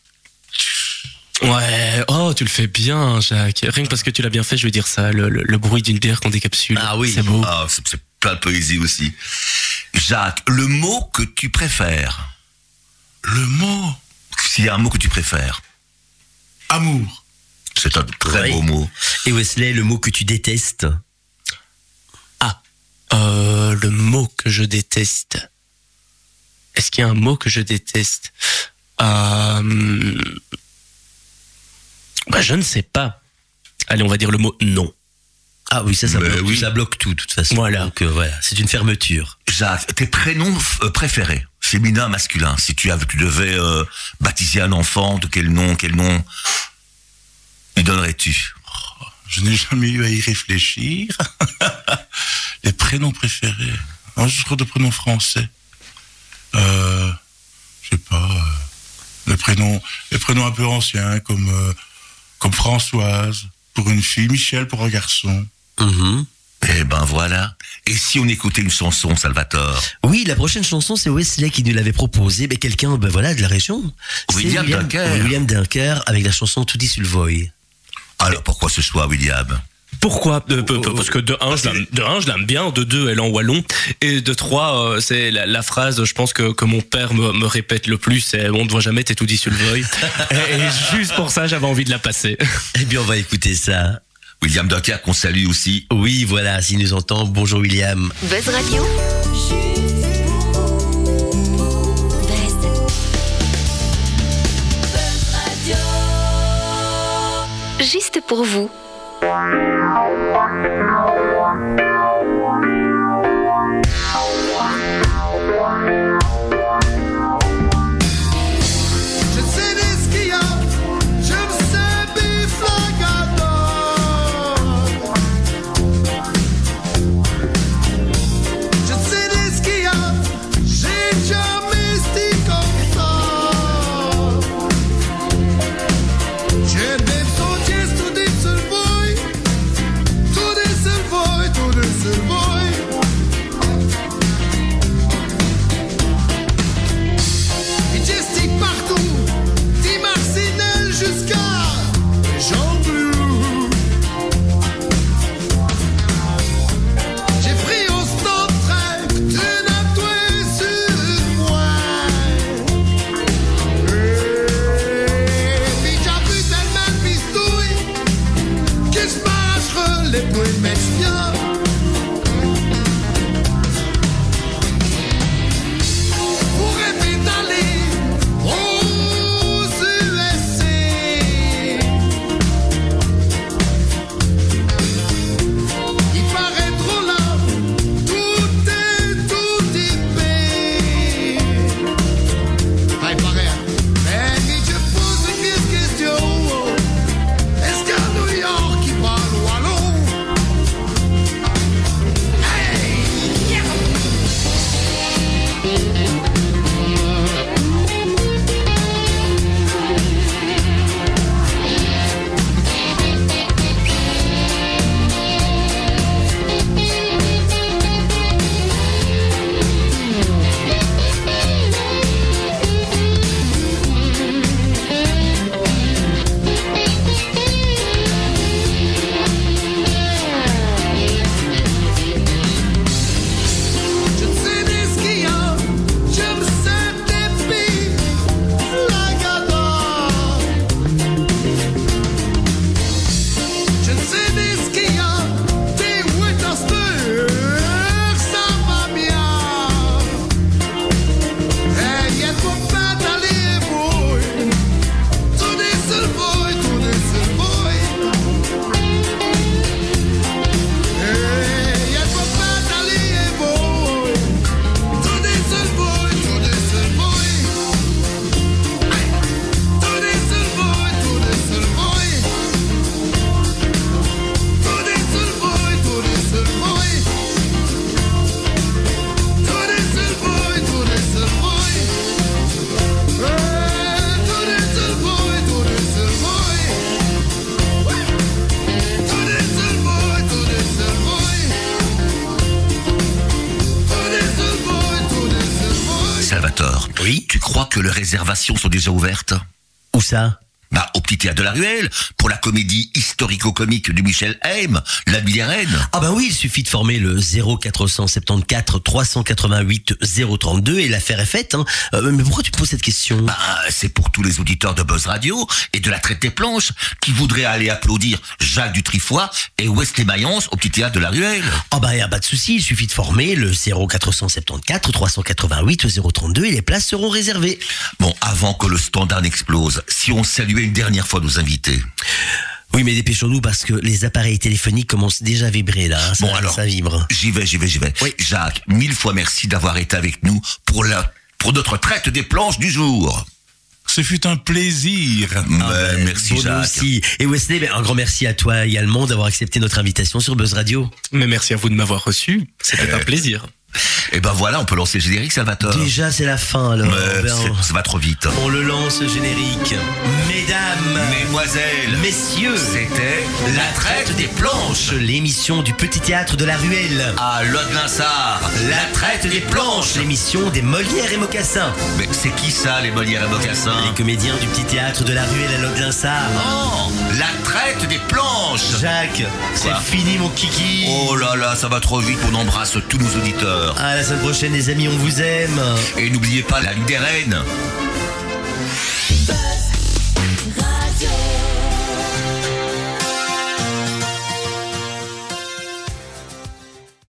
Ouais, oh, tu le fais bien, Jacques. Rien que parce que tu l'as bien fait, je vais dire ça. Le, le- le bruit d'une bière qu'on décapsule. Ah oui. C'est beau. Ah, c'est, c'est plein de poésie aussi. Jacques, le mot que tu préfères? Le mot S'il y a un mot que tu préfères, amour. C'est un très Oui. beau mot. Et Wesley, le mot que tu détestes Euh, le mot que je déteste. Est-ce qu'il y a un mot que je déteste? Euh... bah, Je ne sais pas. Allez, on va dire le mot non. Ah oui, ça, bloque, oui. ça bloque tout, de toute façon. Voilà. Donc euh, voilà, c'est une fermeture. Jacques, tes prénoms préférés, féminin, masculin. Si tu avais, tu devais euh, baptiser un enfant, de quel nom, quel nom? Lui donnerais-tu? Je n'ai jamais eu à y réfléchir. Les prénoms préférés. Un genre de prénom français. Euh, je sais pas. euh, les prénoms, les prénoms un peu anciens comme euh, comme Françoise pour une fille, Michel pour un garçon. Mhm. Eh ben voilà. Et si on écoutait une chanson, Salvatore? Oui, la prochaine chanson, c'est Wesley qui nous l'avait proposée. Mais quelqu'un, ben voilà, de la région. C'est William Dunker. William Dunker avec la chanson Tutti sul voi. Alors pourquoi ce choix, William? Pourquoi? De, de- Parce que de un, je l'aime, de un, je l'aime bien. De deux, elle est en wallon. Et de trois, euh, c'est la, la phrase, je pense que, que mon père me, me répète le plus, c'est on ne voit jamais, t'es tout dit sur le voile. et, et juste pour ça, j'avais envie de la passer. Eh bien, on va écouter ça. William Dunkerque, qu'on salue aussi. Oui, voilà, s'il nous entend. Bonjour William. Buzz Radio. Juste pour vous. Salvatore. Oui. Tu crois que les réservations sont déjà ouvertes? Où ça? Bah, au petit théâtre de la Ruelle, pour la comédie historico-comique de Michel Haim, La Reines. Ah bah oui, il suffit de former le 0474 388 032 et l'affaire est faite. Hein. Euh, mais pourquoi tu poses cette question? Bah, c'est pour tous les auditeurs de Buzz Radio et de la traite des planches qui voudraient aller applaudir Jacques Dutrifoy et Wesley Mayence au petit théâtre de la Ruelle. Ah bah y a pas de souci, il suffit de former le 0474 388 032 et les places seront réservées. Bon, avant que le standard n'explose, si on une dernière fois nos invités. Oui, mais dépêchons-nous parce que les appareils téléphoniques commencent déjà à vibrer là. hein, Ça, Bon, alors. ça vibre. J'y vais, j'y vais, j'y vais. Oui. Jacques, mille fois merci d'avoir été avec nous pour la, pour notre traite des planches du jour. Ce fut un plaisir. Ouais, ben, merci pour nous Jacques. aussi. Et Wesley, ben, un grand merci à toi également d'avoir accepté notre invitation sur Buzz Radio. Mais merci à vous de m'avoir reçu. C'était un plaisir. Et ben voilà, on peut lancer le générique, Salvatore. Déjà, c'est la fin, alors. Mais Ben, ça va trop vite. on le lance, le générique. Mesdames, Mesdemoiselles, messieurs, c'était la traite des planches l'émission du petit théâtre de la ruelle. à Lodlinsard. La traite des planches. L'émission des Molières et Mocassins. Mais c'est qui ça, les Molières et Mocassins Les comédiens du petit théâtre de la ruelle à Loglinsard. Oh, la traite des planches. Jacques, c'est fini mon kiki. Oh là là, ça va trop vite. On embrasse tous nos auditeurs. À la semaine prochaine, les amis, on vous aime. Et n'oubliez pas la Ligue des Reines. Radio.